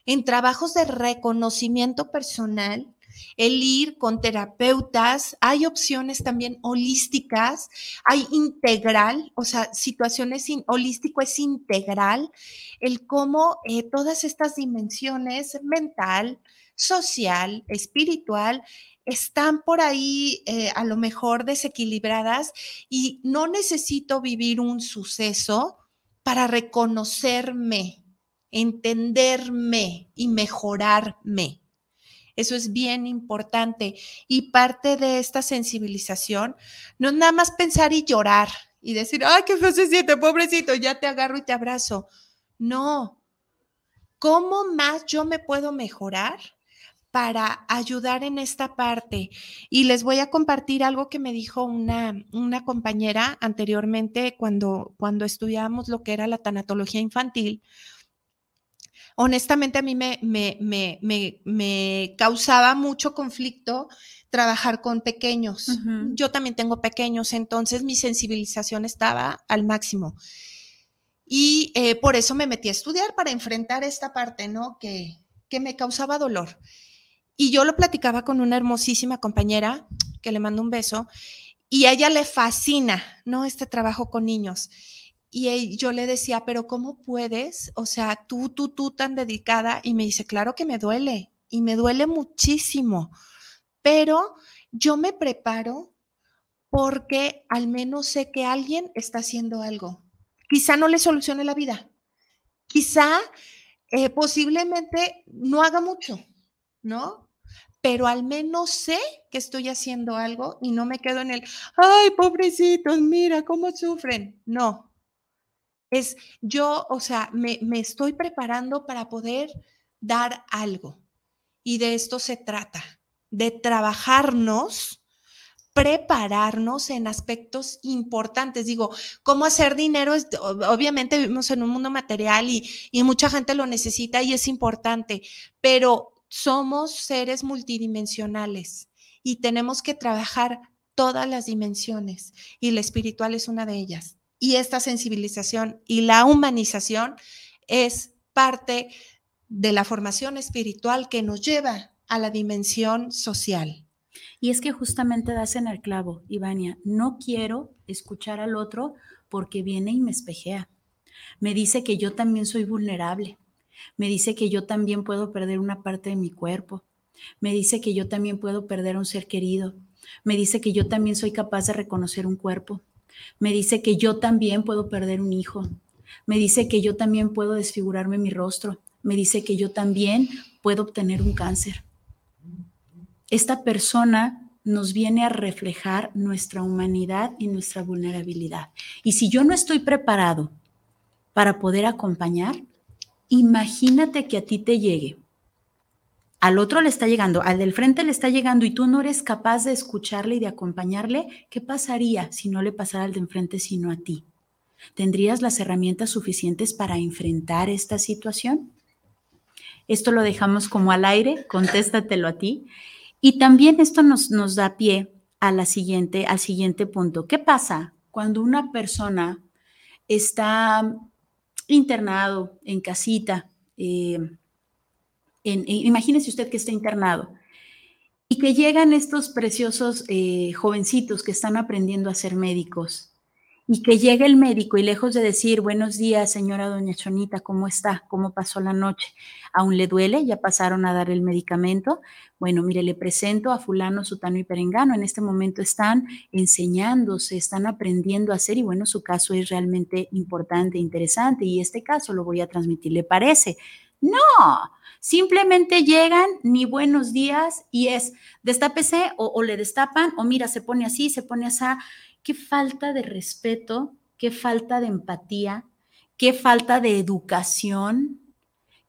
en trabajos de reconocimiento personal, el ir con terapeutas, hay opciones también holísticas, hay integral, o sea, situaciones holístico es integral, el cómo eh, todas estas dimensiones mental, social, espiritual, están por ahí eh, a lo mejor desequilibradas y no necesito vivir un suceso para reconocerme, entenderme y mejorarme. Eso es bien importante. Y parte de esta sensibilización no es nada más pensar y llorar y decir, ay, qué feo se siente, pobrecito, ya te agarro y te abrazo. No. ¿Cómo más yo me puedo mejorar? para ayudar en esta parte. Y les voy a compartir algo que me dijo una, una compañera anteriormente cuando, cuando estudiábamos lo que era la tanatología infantil honestamente a mí me, me, causaba mucho conflicto trabajar con pequeños. Yo también tengo pequeños, entonces mi sensibilización estaba al máximo. Y eh, por eso me metí a estudiar para enfrentar esta parte, ¿no? Que, que me causaba dolor. Y yo lo platicaba con una hermosísima compañera, que le mando un beso, y a ella le fascina, ¿no? Este trabajo con niños. Y yo le decía, pero ¿cómo puedes? O sea, tú, tú, tú tan dedicada. Y me dice, claro que me duele. Y me duele muchísimo. Pero yo me preparo porque al menos sé que alguien está haciendo algo. Quizá no le solucione la vida. Quizá eh, posiblemente no haga mucho, ¿no? Pero al menos sé que estoy haciendo algo y no me quedo en el, ay, pobrecitos, mira cómo sufren. No, es yo, o sea, me, estoy preparando para poder dar algo. Y de esto se trata, de trabajarnos, prepararnos en aspectos importantes. Digo, cómo hacer dinero, obviamente vivimos en un mundo material y, y, mucha gente lo necesita y es importante, pero somos seres multidimensionales y tenemos que trabajar todas las dimensiones y la espiritual es una de ellas y esta sensibilización y la humanización es parte de la formación espiritual que nos lleva a la dimensión social. Y es que justamente das en el clavo, Ivania, no quiero escuchar al otro porque viene y me espejea. Me dice que yo también soy vulnerable. Me dice que yo también puedo perder una parte de mi cuerpo. Me dice que yo también puedo perder a un ser querido. Me dice que yo también soy capaz de reconocer un cuerpo. Me dice que yo también puedo perder un hijo. Me dice que yo también puedo desfigurarme mi rostro. Me dice que yo también puedo obtener un cáncer. Esta persona nos viene a reflejar nuestra humanidad y nuestra vulnerabilidad. Y si yo no estoy preparado para poder acompañar, imagínate que a ti te llegue al otro le está llegando, al del frente le está llegando y tú no eres capaz de escucharle y de acompañarle, ¿qué pasaría si no le pasara al de enfrente sino a ti? ¿Tendrías las herramientas suficientes para enfrentar esta situación? Esto lo dejamos como al aire, contéstatelo a ti. Y también esto nos, nos da pie a la siguiente, al siguiente punto. ¿Qué pasa cuando una persona está internado en casita? Eh, imagínese usted que está internado y que llegan estos preciosos eh, jovencitos que están aprendiendo a ser médicos y que llega el médico y lejos de decir buenos días, señora doña Chonita, ¿cómo está? ¿Cómo pasó la noche? ¿Aún le duele? ¿Ya pasaron a dar el medicamento? Bueno, mire, le presento a fulano, sutano y perengano. En este momento están enseñándose, están aprendiendo a hacer y bueno, su caso es realmente importante, interesante y este caso lo voy a transmitir, ¿le parece? No, Simplemente llegan, ni buenos días, y es destápese o, le destapan, o mira, se pone así, se pone así. Qué falta de respeto, qué falta de empatía, qué falta de educación,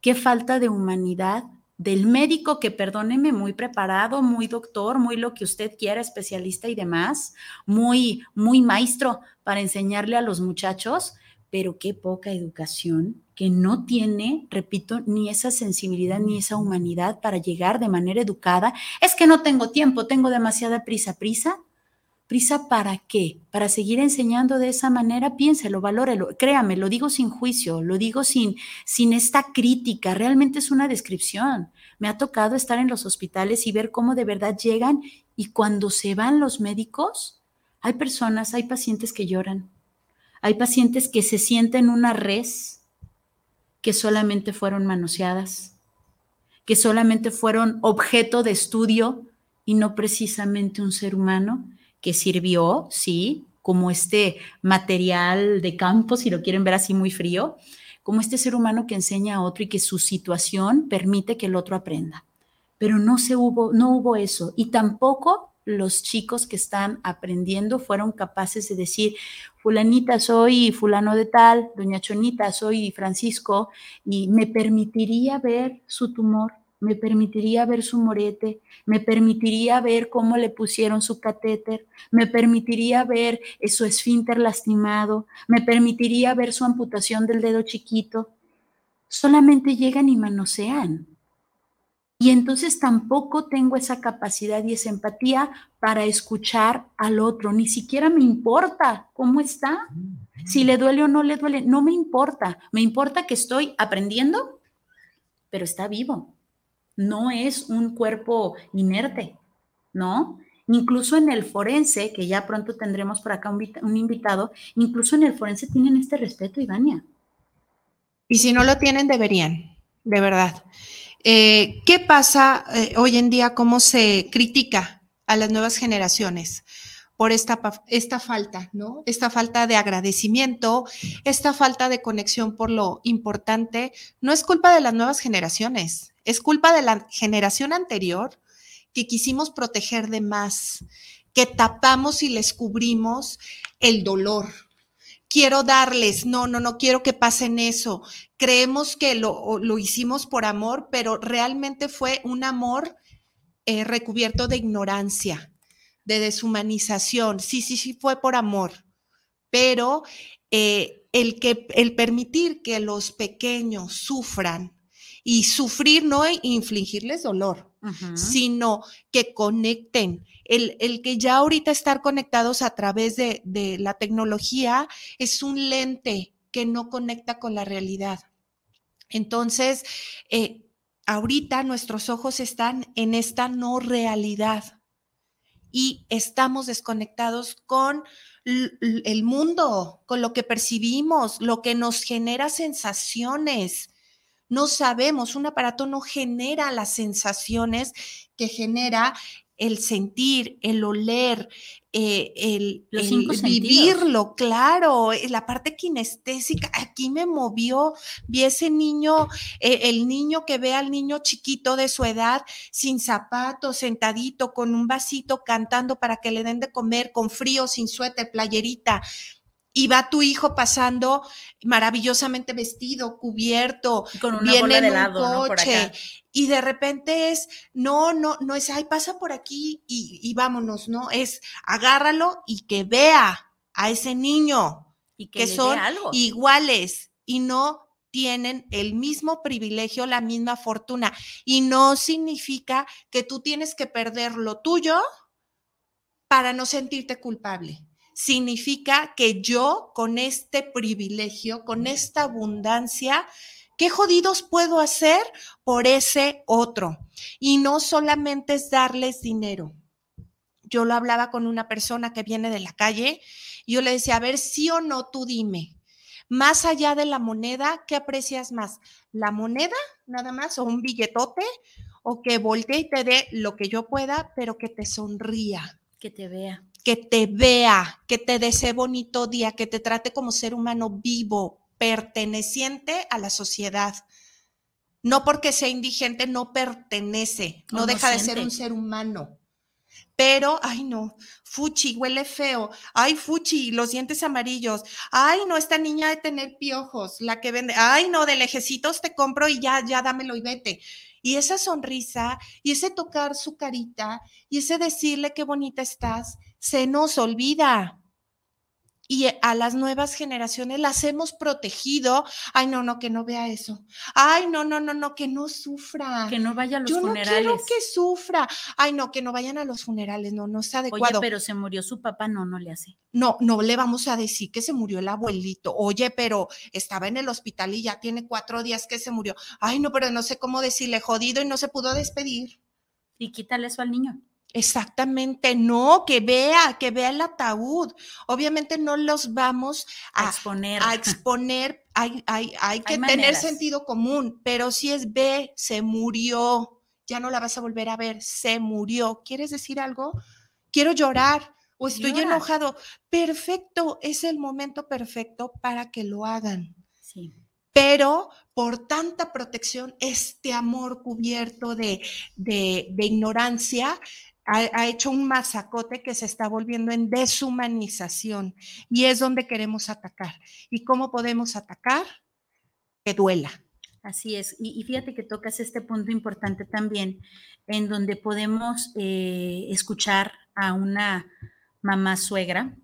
qué falta de humanidad del médico que, perdóneme, muy preparado, muy doctor, muy lo que usted quiera, especialista y demás, muy, muy maestro para enseñarle a los muchachos, pero qué poca educación, que no tiene, repito, ni esa sensibilidad ni esa humanidad para llegar de manera educada. Es que no tengo tiempo, tengo demasiada prisa. ¿Prisa? ¿Prisa para qué? ¿Para seguir enseñando de esa manera? Piénselo, valórelo. Créame, lo digo sin juicio, lo digo sin, sin esta crítica. Realmente es una descripción. Me ha tocado estar en los hospitales y ver cómo de verdad llegan y cuando se van los médicos, hay personas, hay pacientes que lloran hay pacientes que se sienten una res que solamente fueron manoseadas, que solamente fueron objeto de estudio y no precisamente un ser humano que sirvió, sí, como este material de campo, si lo quieren ver así muy frío, como este ser humano que enseña a otro y que su situación permite que el otro aprenda. Pero no se hubo, no hubo eso y tampoco los chicos que están aprendiendo fueron capaces de decir, fulanita soy fulano de tal, doña Chonita soy Francisco, y me permitiría ver su tumor, me permitiría ver su morete, me permitiría ver cómo le pusieron su catéter, me permitiría ver su esfínter lastimado, me permitiría ver su amputación del dedo chiquito. Solamente llegan y manosean. Y entonces tampoco tengo esa capacidad y esa empatía para escuchar al otro. Ni siquiera me importa cómo está. Si le duele o no le duele, no me importa. Me importa que estoy aprendiendo, pero está vivo no es un cuerpo inerte, ¿no? Incluso en el forense, que ya pronto tendremos por acá un, invitado, incluso en el forense tienen este respeto, Ivania. Y si no lo tienen, deberían, de verdad. Eh, ¿Qué pasa eh, hoy en día? ¿Cómo se critica a las nuevas generaciones? por esta, esta falta, ¿no? Esta falta de agradecimiento, esta falta de conexión por lo importante, no es culpa de las nuevas generaciones, es culpa de la generación anterior que quisimos proteger de más, que tapamos y les cubrimos el dolor. Quiero darles, no, no, no quiero que pasen eso. Creemos que lo, lo hicimos por amor, pero realmente fue un amor eh, recubierto de ignorancia, de deshumanización. Sí, sí, sí, fue por amor, pero eh, el, que, el permitir que los pequeños sufran y sufrir no infligirles dolor, sino que conecten. El, el, que ya ahorita estar conectados a través de, de la tecnología es un lente que no conecta con la realidad. Entonces, eh, ahorita nuestros ojos están en esta no realidad y estamos desconectados con el mundo, con lo que percibimos, lo que nos genera sensaciones. No sabemos, un aparato no genera las sensaciones que genera el sentir, el oler, eh, el, vivirlo, claro, eh, la parte kinestésica, aquí me movió, vi ese niño, eh, el niño que ve al niño chiquito de su edad, sin zapatos, sentadito, con un vasito, cantando para que le den de comer, con frío, sin suéter, playerita, y va tu hijo pasando maravillosamente vestido, cubierto, con una viene de en un coche, y de repente es, no, no, no es, ay, pasa por aquí y, vámonos, no, es agárralo y que vea a ese niño y que, son iguales y no tienen el mismo privilegio, la misma fortuna. Y no significa que tú tienes que perder lo tuyo para no sentirte culpable significa que yo con este privilegio, con esta abundancia, ¿qué jodidos puedo hacer por ese otro? Y no solamente es darles dinero. Yo lo hablaba con una persona que viene de la calle y yo le decía, a ver, sí o no, tú dime, más allá de la moneda, ¿qué aprecias más? ¿La moneda nada más o un billetote? ¿O que voltee y te dé lo que yo pueda, pero que te sonría? Que te vea que te vea, que te desee bonito día, que te trate como ser humano vivo, perteneciente a la sociedad. No porque sea indigente, no pertenece, no, deja de ser un ser humano. Pero, ay no, Fuchi, huele feo. Ay, Fuchi, los dientes amarillos. Ay, no, esta niña de tener piojos, la que vende. Ay, no, de lejecitos te compro y ya, ya dámelo y vete. Y esa sonrisa, y ese tocar su carita, y ese decirle qué bonita estás, se nos olvida. Y a las nuevas generaciones las hemos protegido. Ay, no, no, que no vea eso. Ay, no, no, no, no, que no sufra. Que no vaya a los Yo funerales. No quiero que sufra. Ay, no, que no vayan a los funerales. No, no está adecuado. Oye, pero se murió su papá, no, no le hace. No, no le vamos a decir que se murió el abuelito. Oye, pero estaba en el hospital y ya tiene cuatro días que se murió. Ay, no, pero no sé cómo decirle jodido y no se pudo despedir. Y quítale eso al niño Exactamente, no, que vea, que vea el ataúd. Obviamente no los vamos a, exponer. A exponer. Hay, hay, hay que tener sentido común, pero si es ve, se murió, ya no la vas a volver a ver, se murió. ¿Quieres decir algo? Quiero llorar o estoy enojado. Perfecto, es el momento perfecto para que lo hagan. Sí pero por tanta protección, este amor cubierto de, ignorancia ha, hecho un masacote que se está volviendo en deshumanización y es donde queremos atacar. ¿Y cómo podemos atacar? Que duela. Así es. Y, fíjate que tocas este punto importante también, en donde podemos eh, escuchar a una mamá suegra,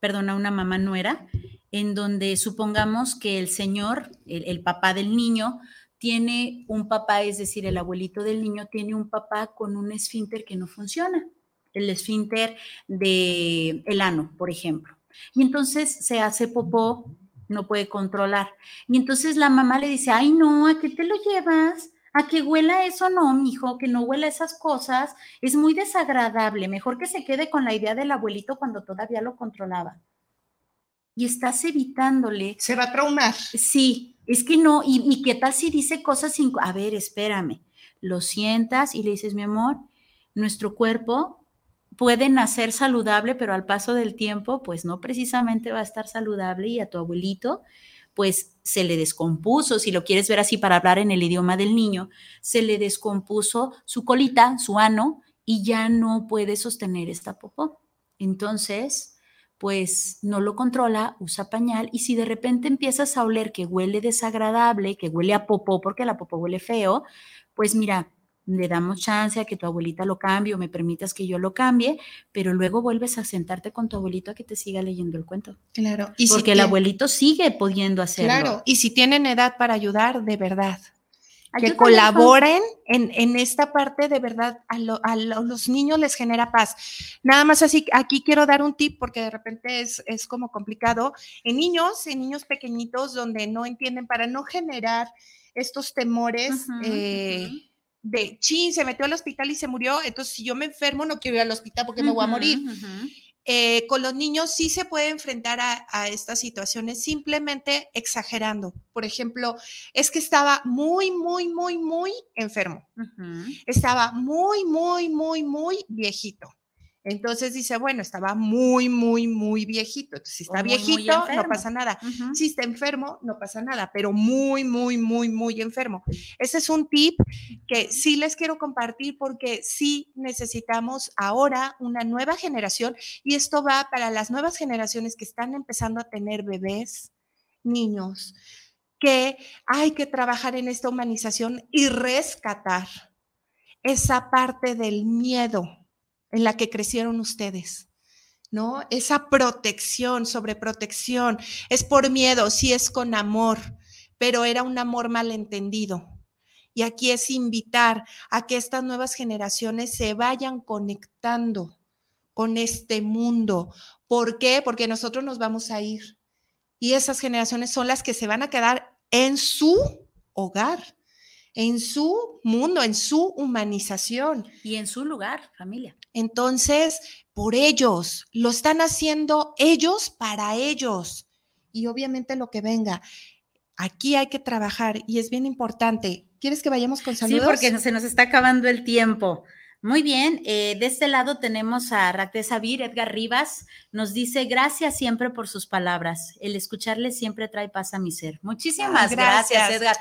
perdón, a una mamá nuera, en donde supongamos que el señor, el, papá del niño, tiene un papá, es decir, el abuelito del niño tiene un papá con un esfínter que no funciona, el esfínter de el ano, por ejemplo. Y entonces se hace popó, no puede controlar. Y entonces la mamá le dice, ay no, ¿a qué te lo llevas? A que huela eso, no, mijo, que no huela esas cosas, es muy desagradable. Mejor que se quede con la idea del abuelito cuando todavía lo controlaba y estás evitándole. Se va a traumar. Sí, es que no, y, qué tal si dice cosas sin, a ver, espérame, lo sientas y le dices, mi amor, nuestro cuerpo puede nacer saludable, pero al paso del tiempo, pues no precisamente va a estar saludable y a tu abuelito, pues se le descompuso, si lo quieres ver así para hablar en el idioma del niño, se le descompuso su colita, su ano, y ya no puede sostener esta popó. Entonces, pues no lo controla, usa pañal y si de repente empiezas a oler que huele desagradable, que huele a popó porque la popó huele feo, pues mira, le damos chance a que tu abuelita lo cambie o me permitas que yo lo cambie, pero luego vuelves a sentarte con tu abuelito a que te siga leyendo el cuento. Claro. Y porque el abuelito sigue pudiendo hacerlo. Claro, y si tienen edad para ayudar, de verdad, que colaboren en, esta parte de verdad a, los niños les genera paz. Nada más así, aquí quiero dar un tip porque de repente es, como complicado. En niños, en niños pequeñitos donde no entienden, para no generar estos temores eh, de, chin, se metió al hospital y se murió, entonces si yo me enfermo no quiero ir al hospital porque me voy a morir. Eh, con los niños sí se puede enfrentar a, estas situaciones simplemente exagerando. Por ejemplo, es que estaba muy, muy, muy, muy enfermo. Estaba muy, muy, muy, muy viejito. Entonces dice, bueno, estaba muy, muy, muy viejito. Entonces, si está viejito, no pasa nada. Si está enfermo, no pasa nada, pero muy, muy, muy, muy enfermo. Ese es un tip que sí les quiero compartir porque sí necesitamos ahora una nueva generación y esto va para las nuevas generaciones que están empezando a tener bebés, niños, que hay que trabajar en esta humanización y rescatar esa parte del miedo en la que crecieron ustedes. ¿No? Esa protección, sobre protección, es por miedo, sí es con amor, pero era un amor malentendido. Y aquí es invitar a que estas nuevas generaciones se vayan conectando con este mundo. ¿Por qué? Porque nosotros nos vamos a ir. Y esas generaciones son las que se van a quedar en su hogar, en su mundo, en su humanización. Y en su lugar, familia. Entonces, por ellos, lo están haciendo ellos para ellos. Y obviamente lo que venga. Aquí hay que trabajar y es bien importante. ¿Quieres que vayamos con saludos? Sí, porque se nos está acabando el tiempo. Muy bien, eh, de este lado tenemos a Raquel Sabir, Edgar Rivas, nos dice gracias siempre por sus palabras. El escucharle siempre trae paz a mi ser. Muchísimas gracias, Edgar.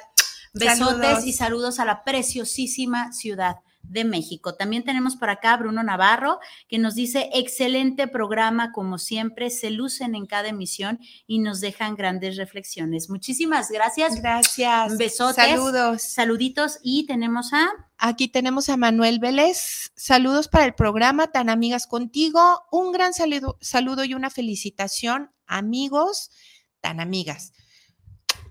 Besotes y saludos a la preciosísima ciudad de México. También tenemos por acá a Bruno Navarro, que nos dice, excelente programa, como siempre, se lucen en cada emisión y nos dejan grandes reflexiones. Muchísimas gracias. Gracias. Besotes. Saludos. Saluditos. Y tenemos a... Aquí tenemos a Manuel Vélez. Saludos para el programa, tan amigas contigo. Un gran saludo, saludo y una felicitación, amigos, tan amigas.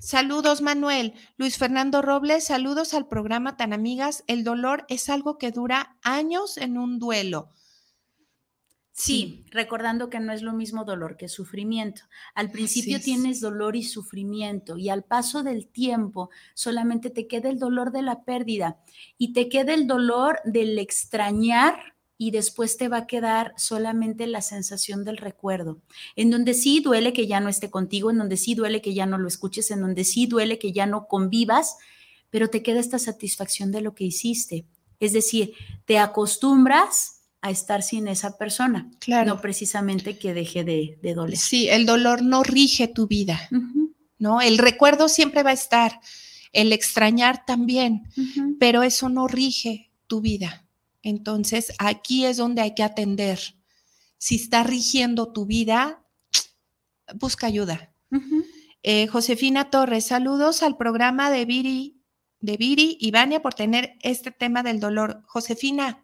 Saludos, Manuel. Luis Fernando Robles, saludos al programa Tan Amigas. El dolor es algo que dura años en un duelo. Sí, recordando que no es lo mismo dolor que sufrimiento. Al principio tienes dolor y sufrimiento y al paso del tiempo solamente te queda el dolor de la pérdida y te queda el dolor del extrañar y después te va a quedar solamente la sensación del recuerdo, en donde sí duele que ya no esté contigo, en donde sí duele que ya no lo escuches, en donde sí duele que ya no convivas, pero te queda esta satisfacción de lo que hiciste. Es decir, te acostumbras a estar sin esa persona, claro. no precisamente que deje de, doler. Sí, el dolor no rige tu vida, ¿no? El recuerdo siempre va a estar, el extrañar también, pero eso no rige tu vida. Entonces, aquí es donde hay que atender. Si está rigiendo tu vida, busca ayuda. Eh, Josefina Torres, saludos al programa de Viri, de Viri y Vania por tener este tema del dolor. Josefina,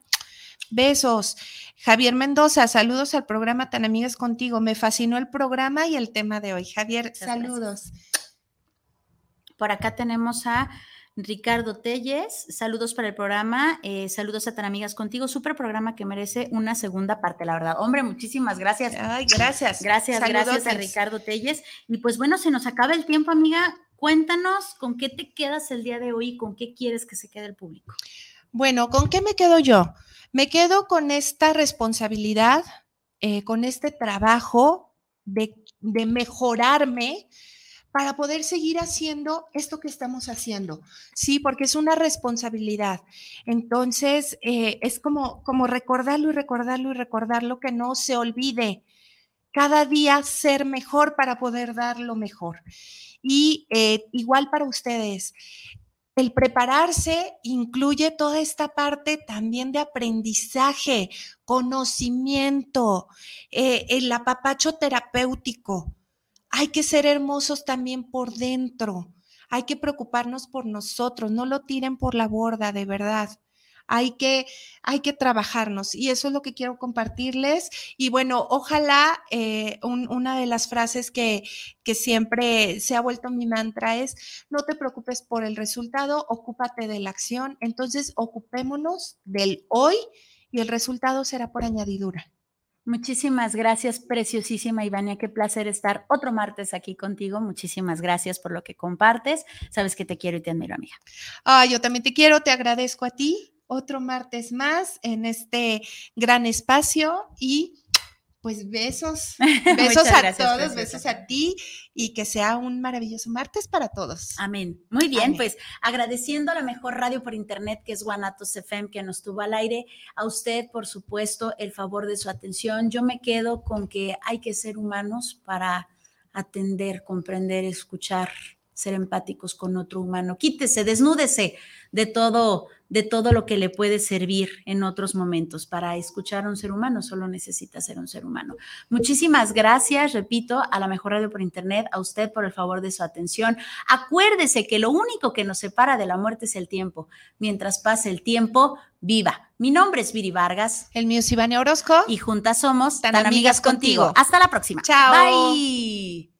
besos. Javier Mendoza, saludos al programa Tan Amigas Contigo. Me fascinó el programa y el tema de hoy. Javier, saludos. Por acá tenemos a Ricardo Telles, saludos para el programa, eh, saludos a tan amigas contigo, súper programa que merece una segunda parte, la verdad. Hombre, muchísimas gracias. Ay, gracias. Gracias, gracias a Ricardo Telles. Y pues bueno, se nos acaba el tiempo, amiga. Cuéntanos con qué te quedas el día de hoy y con qué quieres que se quede el público. Bueno, ¿con qué me quedo yo? Me quedo con esta responsabilidad, eh, con este trabajo de, de mejorarme para poder seguir haciendo esto que estamos haciendo, ¿sí? Porque es una responsabilidad. Entonces, eh, es como, como recordarlo y recordarlo y recordarlo, que no se olvide. Cada día ser mejor para poder dar lo mejor. Y eh, igual para ustedes, el prepararse incluye toda esta parte también de aprendizaje, conocimiento, eh, el apapacho terapéutico hay que ser hermosos también por dentro. Hay que preocuparnos por nosotros. No lo tiren por la borda, de verdad. Hay que, hay que trabajarnos y eso es lo que quiero compartirles. Y bueno, ojalá eh, una de las frases que, que siempre se ha vuelto mi mantra es, no te preocupes por el resultado, ocúpate de la acción. Entonces, ocupémonos del hoy y el resultado será por añadidura. Muchísimas gracias, preciosísima Ivania. Qué placer estar otro martes aquí contigo. Muchísimas gracias por lo que compartes. Sabes que te quiero y te admiro, amiga. Ah, yo también te quiero, te agradezco a ti. Otro martes más en este gran espacio y pues besos, besos a todos, besos a ti y que sea un maravilloso martes para todos. Amén. Muy bien, pues agradeciendo a la mejor radio por internet que es Guanatos FM que nos tuvo al aire, a usted por supuesto el favor de su atención. Yo me quedo con que hay que ser humanos para atender, comprender, escuchar, ser empáticos con otro humano. Quítese, desnúdese de todo de todo lo que le puede servir en otros momentos. Para escuchar a un ser humano solo necesita ser un ser humano. Muchísimas gracias, repito, a la mejor radio por internet, a usted por el favor de su atención. Acuérdese que lo único que nos separa de la muerte es el tiempo. Mientras pase el tiempo, viva. Mi nombre es Viri Vargas. El mío es Ivania Orozco. Y juntas somos tan, amigas, contigo. Hasta la próxima. Chao. Bye.